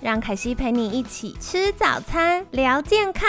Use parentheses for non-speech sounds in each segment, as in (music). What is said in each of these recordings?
让凯西陪你一起吃早餐，聊健康。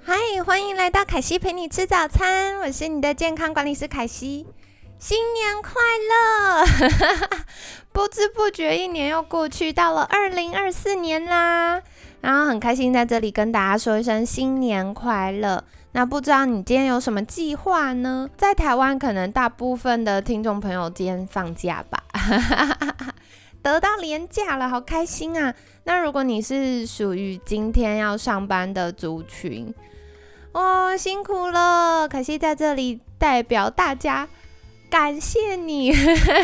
嗨，欢迎来到凯西陪你吃早餐，我是你的健康管理师凯西。新年快乐！(laughs) 不知不觉一年又过去，到了二零二四年啦。然后很开心在这里跟大家说一声新年快乐。那不知道你今天有什么计划呢？在台湾，可能大部分的听众朋友今天放假吧。(laughs) 得到年假了，好开心啊！那如果你是属于今天要上班的族群，哦，辛苦了！可惜在这里代表大家感谢你，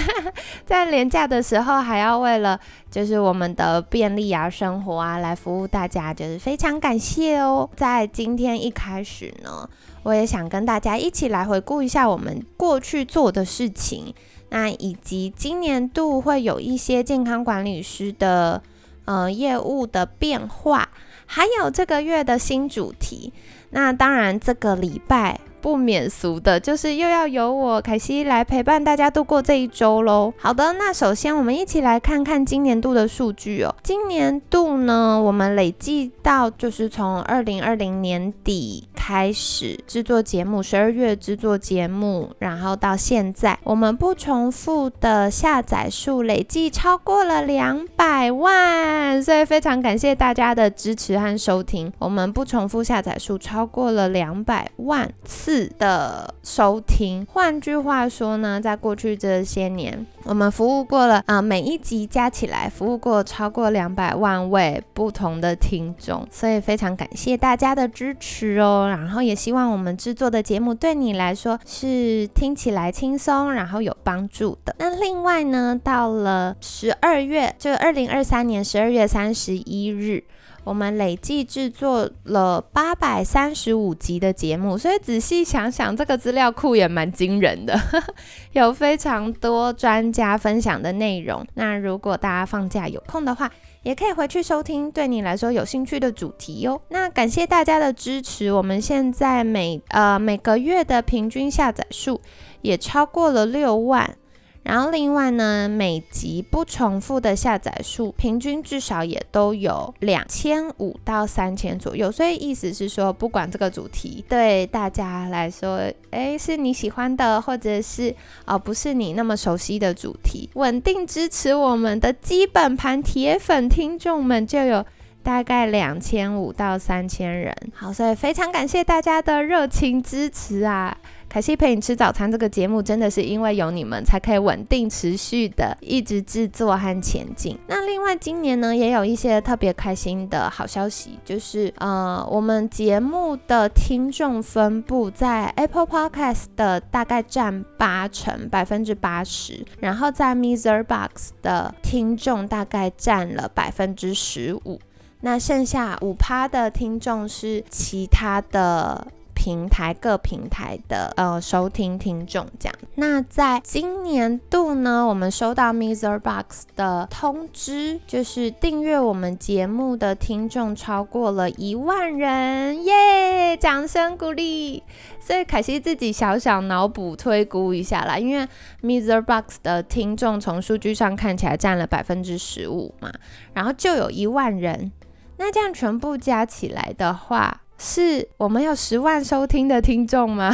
(laughs) 在年假的时候还要为了就是我们的便利啊、生活啊来服务大家，就是非常感谢哦。在今天一开始呢，我也想跟大家一起来回顾一下我们过去做的事情。那以及今年度会有一些健康管理师的呃业务的变化，还有这个月的新主题。那当然，这个礼拜。不免俗的，就是又要由我凯西来陪伴大家度过这一周喽。好的，那首先我们一起来看看今年度的数据哦。今年度呢，我们累计到就是从二零二零年底开始制作节目，十二月制作节目，然后到现在，我们不重复的下载数累计超过了两百万，所以非常感谢大家的支持和收听。我们不重复下载数超过了两百万次。次的收听，换句话说呢，在过去这些年，我们服务过了啊，每一集加起来服务过超过两百万位不同的听众，所以非常感谢大家的支持哦。然后也希望我们制作的节目对你来说是听起来轻松，然后有帮助的。那另外呢，到了十二月，就二零二三年十二月三十一日。我们累计制作了八百三十五集的节目，所以仔细想想，这个资料库也蛮惊人的，(laughs) 有非常多专家分享的内容。那如果大家放假有空的话，也可以回去收听，对你来说有兴趣的主题哟。那感谢大家的支持，我们现在每呃每个月的平均下载数也超过了六万。然后另外呢，每集不重复的下载数平均至少也都有两千五到三千左右，所以意思是说，不管这个主题对大家来说，哎，是你喜欢的，或者是哦不是你那么熟悉的主题，稳定支持我们的基本盘铁粉听众们就有大概两千五到三千人。好，所以非常感谢大家的热情支持啊！凯西陪你吃早餐这个节目，真的是因为有你们，才可以稳定持续的一直制作和前进。那另外今年呢，也有一些特别开心的好消息，就是呃，我们节目的听众分布在 Apple Podcast 的大概占八成，百分之八十，然后在 Miser Box 的听众大概占了百分之十五，那剩下五趴的听众是其他的。平台各平台的呃收听听众这样，那在今年度呢，我们收到 Mr. Box 的通知，就是订阅我们节目的听众超过了一万人，耶！掌声鼓励。所以凯西自己小小脑补推估一下啦，因为 Mr. Box 的听众从数据上看起来占了百分之十五嘛，然后就有一万人，那这样全部加起来的话。是我们有十万收听的听众吗？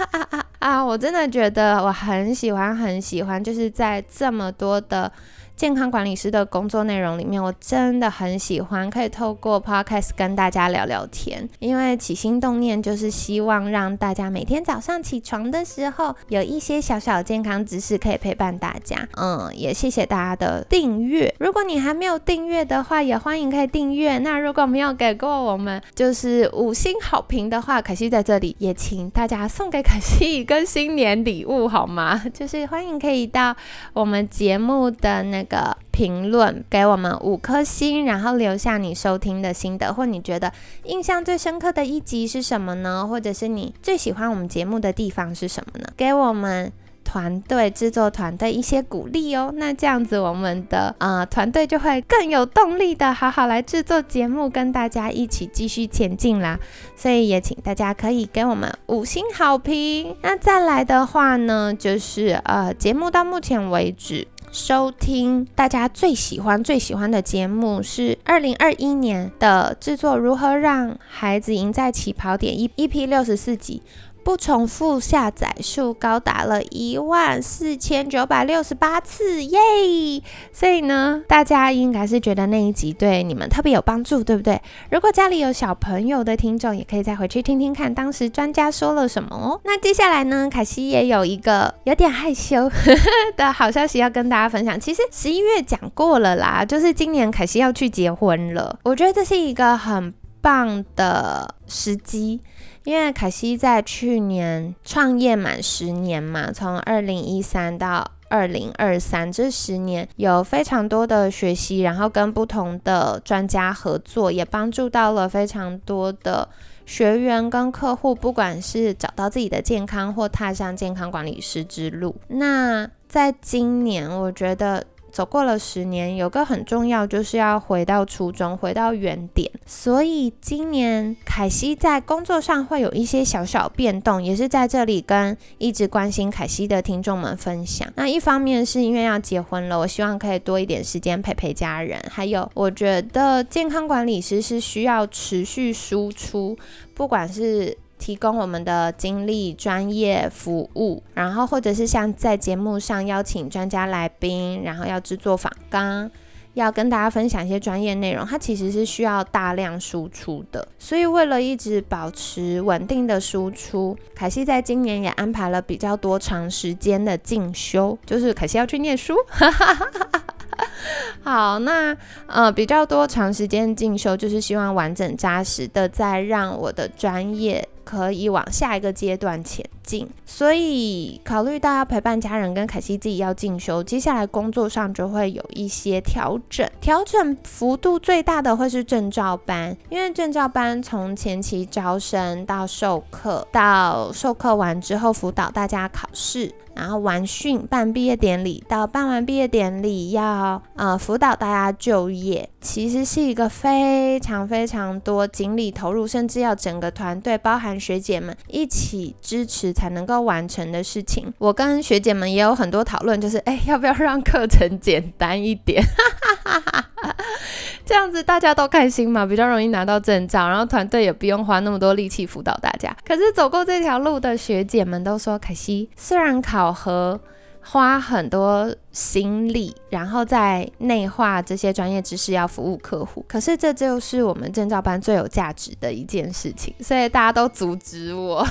(laughs) 啊，我真的觉得我很喜欢，很喜欢，就是在这么多的。健康管理师的工作内容里面，我真的很喜欢可以透过 podcast 跟大家聊聊天，因为起心动念就是希望让大家每天早上起床的时候有一些小小健康知识可以陪伴大家。嗯，也谢谢大家的订阅。如果你还没有订阅的话，也欢迎可以订阅。那如果没有给过我们就是五星好评的话，可惜在这里也请大家送给可惜一个新年礼物好吗？(laughs) 就是欢迎可以到我们节目的那。个评论，给我们五颗星，然后留下你收听的心得，或你觉得印象最深刻的一集是什么呢？或者是你最喜欢我们节目的地方是什么呢？给我们。团队制作团队一些鼓励哦，那这样子我们的呃团队就会更有动力的好好来制作节目，跟大家一起继续前进啦。所以也请大家可以给我们五星好评。那再来的话呢，就是呃节目到目前为止收听大家最喜欢最喜欢的节目是二零二一年的制作如何让孩子赢在起跑点一 EP 六十四集。不重复下载数高达了一万四千九百六十八次，耶！所以呢，大家应该是觉得那一集对你们特别有帮助，对不对？如果家里有小朋友的听众，也可以再回去听听看，当时专家说了什么哦。那接下来呢，凯西也有一个有点害羞的好消息要跟大家分享。其实十一月讲过了啦，就是今年凯西要去结婚了。我觉得这是一个很棒的时机。因为凯西在去年创业满十年嘛，从二零一三到二零二三这十年有非常多的学习，然后跟不同的专家合作，也帮助到了非常多的学员跟客户，不管是找到自己的健康或踏上健康管理师之路。那在今年，我觉得。走过了十年，有个很重要，就是要回到初衷，回到原点。所以今年凯西在工作上会有一些小小变动，也是在这里跟一直关心凯西的听众们分享。那一方面是因为要结婚了，我希望可以多一点时间陪陪家人。还有，我觉得健康管理师是需要持续输出，不管是。提供我们的精力、专业服务，然后或者是像在节目上邀请专家来宾，然后要制作访纲，要跟大家分享一些专业内容，它其实是需要大量输出的。所以为了一直保持稳定的输出，凯西在今年也安排了比较多长时间的进修，(laughs) 就是凯西要去念书。好，那呃比较多长时间进修，就是希望完整扎实的再让我的专业。可以往下一个阶段前。进，所以考虑到要陪伴家人跟凯西自己要进修，接下来工作上就会有一些调整，调整幅度最大的会是证照班，因为证照班从前期招生到授课，到授课完之后辅导大家考试。然后完训办毕业典礼，到办完毕业典礼要呃辅导大家就业，其实是一个非常非常多精力投入，甚至要整个团队包含学姐们一起支持才能够完成的事情。我跟学姐们也有很多讨论，就是哎要不要让课程简单一点，(laughs) 这样子大家都开心嘛，比较容易拿到证照，然后团队也不用花那么多力气辅导大家。可是走过这条路的学姐们都说，可惜虽然。考核花很多心力，然后再内化这些专业知识，要服务客户。可是这就是我们证照班最有价值的一件事情，所以大家都阻止我。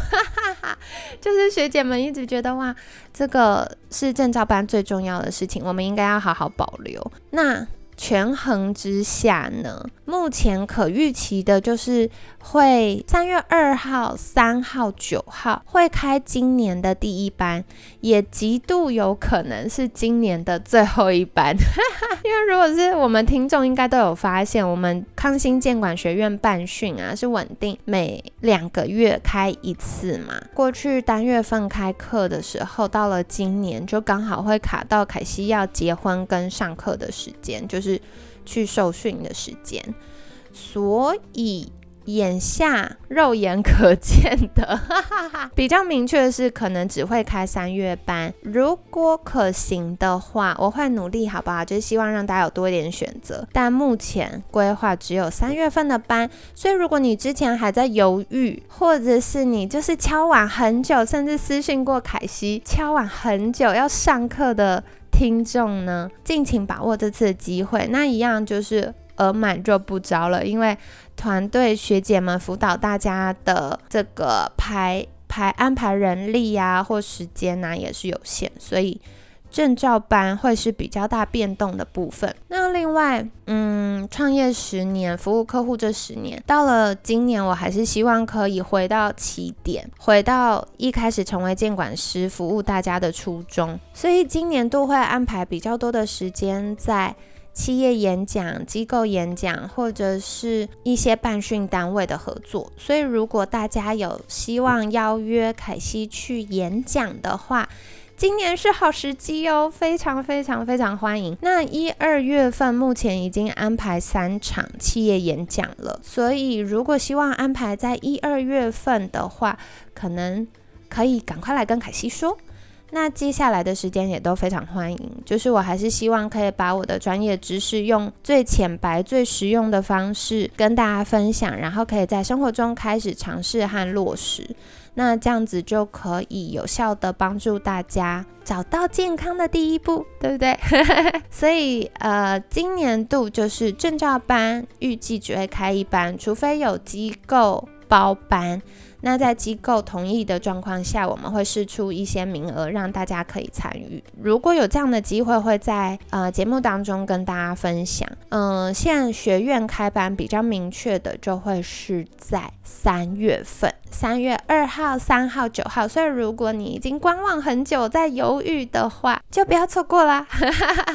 (laughs) 就是学姐们一直觉得哇，这个是证照班最重要的事情，我们应该要好好保留。那。权衡之下呢，目前可预期的就是会三月二号、三号、九号会开今年的第一班，也极度有可能是今年的最后一班。(laughs) 因为如果是我们听众，应该都有发现，我们康心建管学院办训啊是稳定每两个月开一次嘛。过去单月份开课的时候，到了今年就刚好会卡到凯西要结婚跟上课的时间，就是去受训的时间，所以眼下肉眼可见的 (laughs) 比较明确的是，可能只会开三月班。如果可行的话，我会努力，好不好？就是希望让大家有多一点选择。但目前规划只有三月份的班，所以如果你之前还在犹豫，或者是你就是敲碗很久，甚至私信过凯西敲碗很久要上课的。听众呢，尽情把握这次机会。那一样就是额满就不招了，因为团队学姐们辅导大家的这个排排安排人力呀或时间呐也是有限，所以证照班会是比较大变动的部分。那另外，嗯，创业十年，服务客户这十年，到了今年，我还是希望可以回到起点，回到一开始成为监管师，服务大家的初衷。所以今年都会安排比较多的时间在。企业演讲、机构演讲，或者是一些办训单位的合作。所以，如果大家有希望邀约凯西去演讲的话，今年是好时机哦，非常非常非常欢迎。那一二月份目前已经安排三场企业演讲了，所以如果希望安排在一二月份的话，可能可以赶快来跟凯西说。那接下来的时间也都非常欢迎，就是我还是希望可以把我的专业知识用最浅白、最实用的方式跟大家分享，然后可以在生活中开始尝试和落实，那这样子就可以有效的帮助大家找到健康的第一步，对不对？(laughs) 所以呃，今年度就是证照班，预计只会开一班，除非有机构包班。那在机构同意的状况下，我们会试出一些名额，让大家可以参与。如果有这样的机会，会在呃节目当中跟大家分享。嗯，现在学院开班比较明确的，就会是在三月份，三月二号、三号、九号。所以如果你已经观望很久，在犹豫的话，就不要错过啦。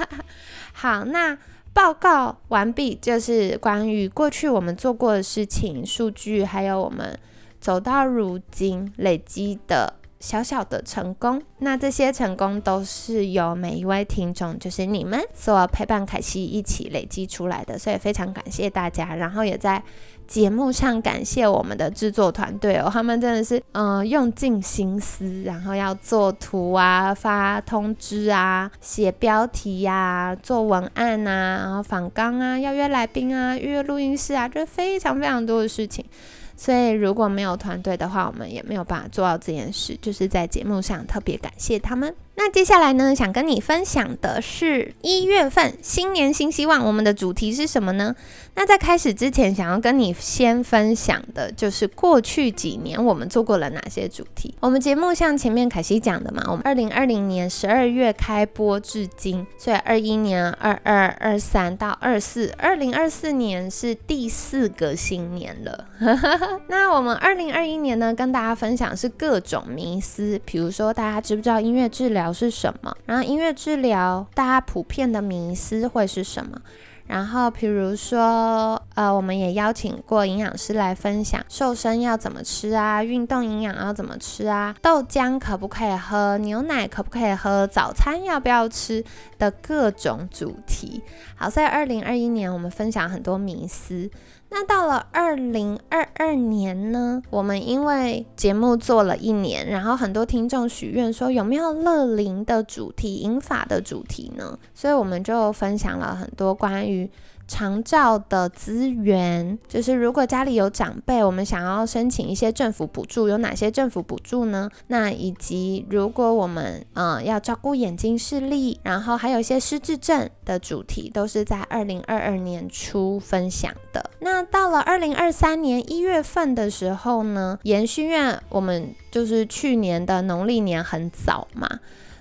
(laughs) 好，那报告完毕，就是关于过去我们做过的事情、数据，还有我们。走到如今，累积的小小的成功，那这些成功都是由每一位听众，就是你们所陪伴凯西一起累积出来的，所以非常感谢大家。然后也在节目上感谢我们的制作团队哦，他们真的是嗯用尽心思，然后要做图啊、发通知啊、写标题呀、做文案啊、然后访纲啊、邀约来宾啊、预约录音室啊，就非常非常多的事情。所以如果没有团队的话，我们也没有办法做到这件事。就是在节目上特别感谢他们。那接下来呢，想跟你分享的是一月份新年新希望，我们的主题是什么呢？那在开始之前，想要跟你先分享的就是过去几年我们做过了哪些主题。我们节目像前面凯西讲的嘛，我们二零二零年十二月开播至今，所以二一年、二二、二三到二四，二零二四年是第四个新年了。(laughs) 那我们二零二一年呢，跟大家分享是各种迷思，比如说大家知不知道音乐治疗？是什么？然后音乐治疗，大家普遍的迷思会是什么？然后比如说，呃，我们也邀请过营养师来分享瘦身要怎么吃啊，运动营养要怎么吃啊，豆浆可不可以喝，牛奶可不可以喝，早餐要不要吃的各种主题。好，在二零二一年，我们分享很多迷思。那到了二零二二年呢？我们因为节目做了一年，然后很多听众许愿说有没有乐龄的主题、银法的主题呢？所以我们就分享了很多关于。长照的资源，就是如果家里有长辈，我们想要申请一些政府补助，有哪些政府补助呢？那以及如果我们嗯要照顾眼睛视力，然后还有一些失智症的主题，都是在二零二二年初分享的。那到了二零二三年一月份的时候呢，延续院我们就是去年的农历年很早嘛。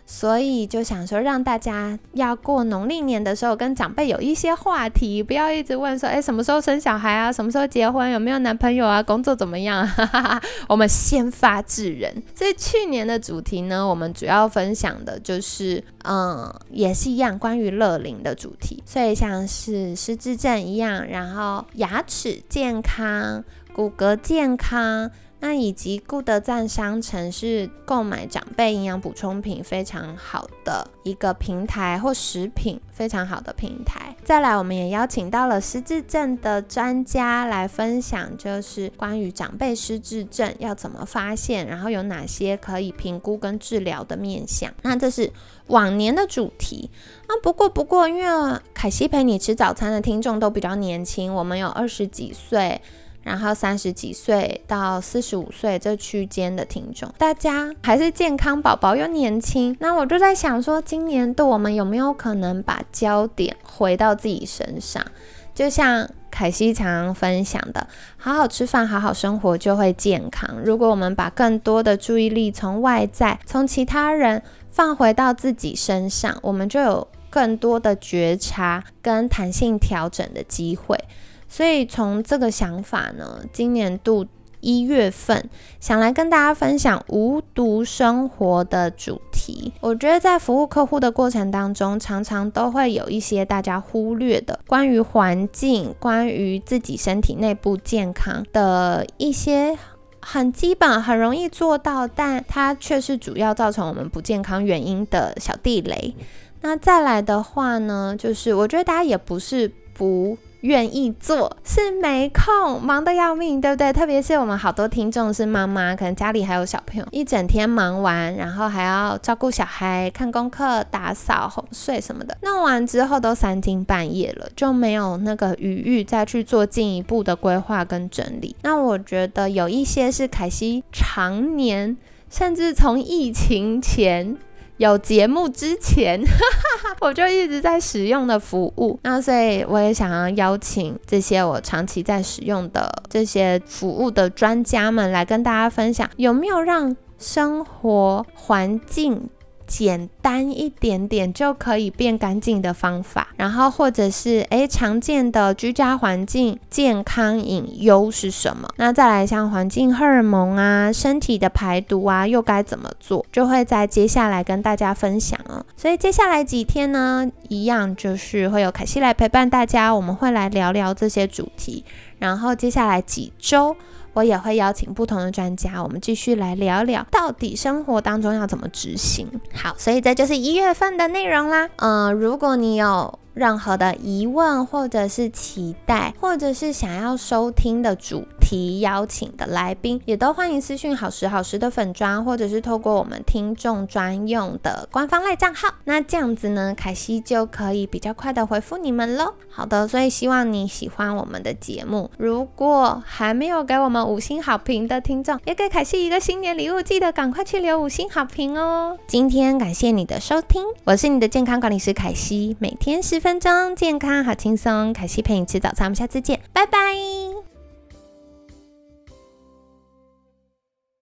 所以就想说，让大家要过农历年的时候，跟长辈有一些话题，不要一直问说，哎，什么时候生小孩啊？什么时候结婚？有没有男朋友啊？工作怎么样？哈哈哈我们先发制人。所以去年的主题呢，我们主要分享的就是，嗯，也是一样关于乐龄的主题。所以像是失智症一样，然后牙齿健康、骨骼健康。那以及顾德赞商城是购买长辈营养补充品非常好的一个平台或食品非常好的平台。再来，我们也邀请到了失智症的专家来分享，就是关于长辈失智症要怎么发现，然后有哪些可以评估跟治疗的面向。那这是往年的主题啊。不过不过，因为凯西陪你吃早餐的听众都比较年轻，我们有二十几岁。然后三十几岁到四十五岁这区间的听众，大家还是健康宝宝又年轻，那我就在想说，今年度我们有没有可能把焦点回到自己身上？就像凯西常分享的，好好吃饭，好好生活就会健康。如果我们把更多的注意力从外在，从其他人。放回到自己身上，我们就有更多的觉察跟弹性调整的机会。所以从这个想法呢，今年度。一月份想来跟大家分享无毒生活的主题。我觉得在服务客户的过程当中，常常都会有一些大家忽略的关于环境、关于自己身体内部健康的一些很基本、很容易做到，但它却是主要造成我们不健康原因的小地雷。那再来的话呢，就是我觉得大家也不是不。愿意做是没空，忙得要命，对不对？特别是我们好多听众是妈妈，可能家里还有小朋友，一整天忙完，然后还要照顾小孩、看功课、打扫、哄睡什么的，弄完之后都三更半夜了，就没有那个余裕再去做进一步的规划跟整理。那我觉得有一些是凯西常年，甚至从疫情前。有节目之前，(laughs) 我就一直在使用的服务，那所以我也想要邀请这些我长期在使用的这些服务的专家们来跟大家分享，有没有让生活环境。简单一点点就可以变干净的方法，然后或者是诶常见的居家环境健康隐忧是什么？那再来像环境荷尔蒙啊、身体的排毒啊，又该怎么做？就会在接下来跟大家分享哦。所以接下来几天呢，一样就是会有凯西来陪伴大家，我们会来聊聊这些主题。然后接下来几周。我也会邀请不同的专家，我们继续来聊聊到底生活当中要怎么执行。好，所以这就是一月份的内容啦。嗯，如果你有。任何的疑问，或者是期待，或者是想要收听的主提，邀请的来宾，也都欢迎私讯好时好时的粉砖，或者是透过我们听众专用的官方赖账号。那这样子呢，凯西就可以比较快的回复你们喽。好的，所以希望你喜欢我们的节目。如果还没有给我们五星好评的听众，也给凯西一个新年礼物，记得赶快去留五星好评哦。今天感谢你的收听，我是你的健康管理师凯西，每天十。分钟健康好轻松，凯西陪你吃早餐，我们下次见，拜拜。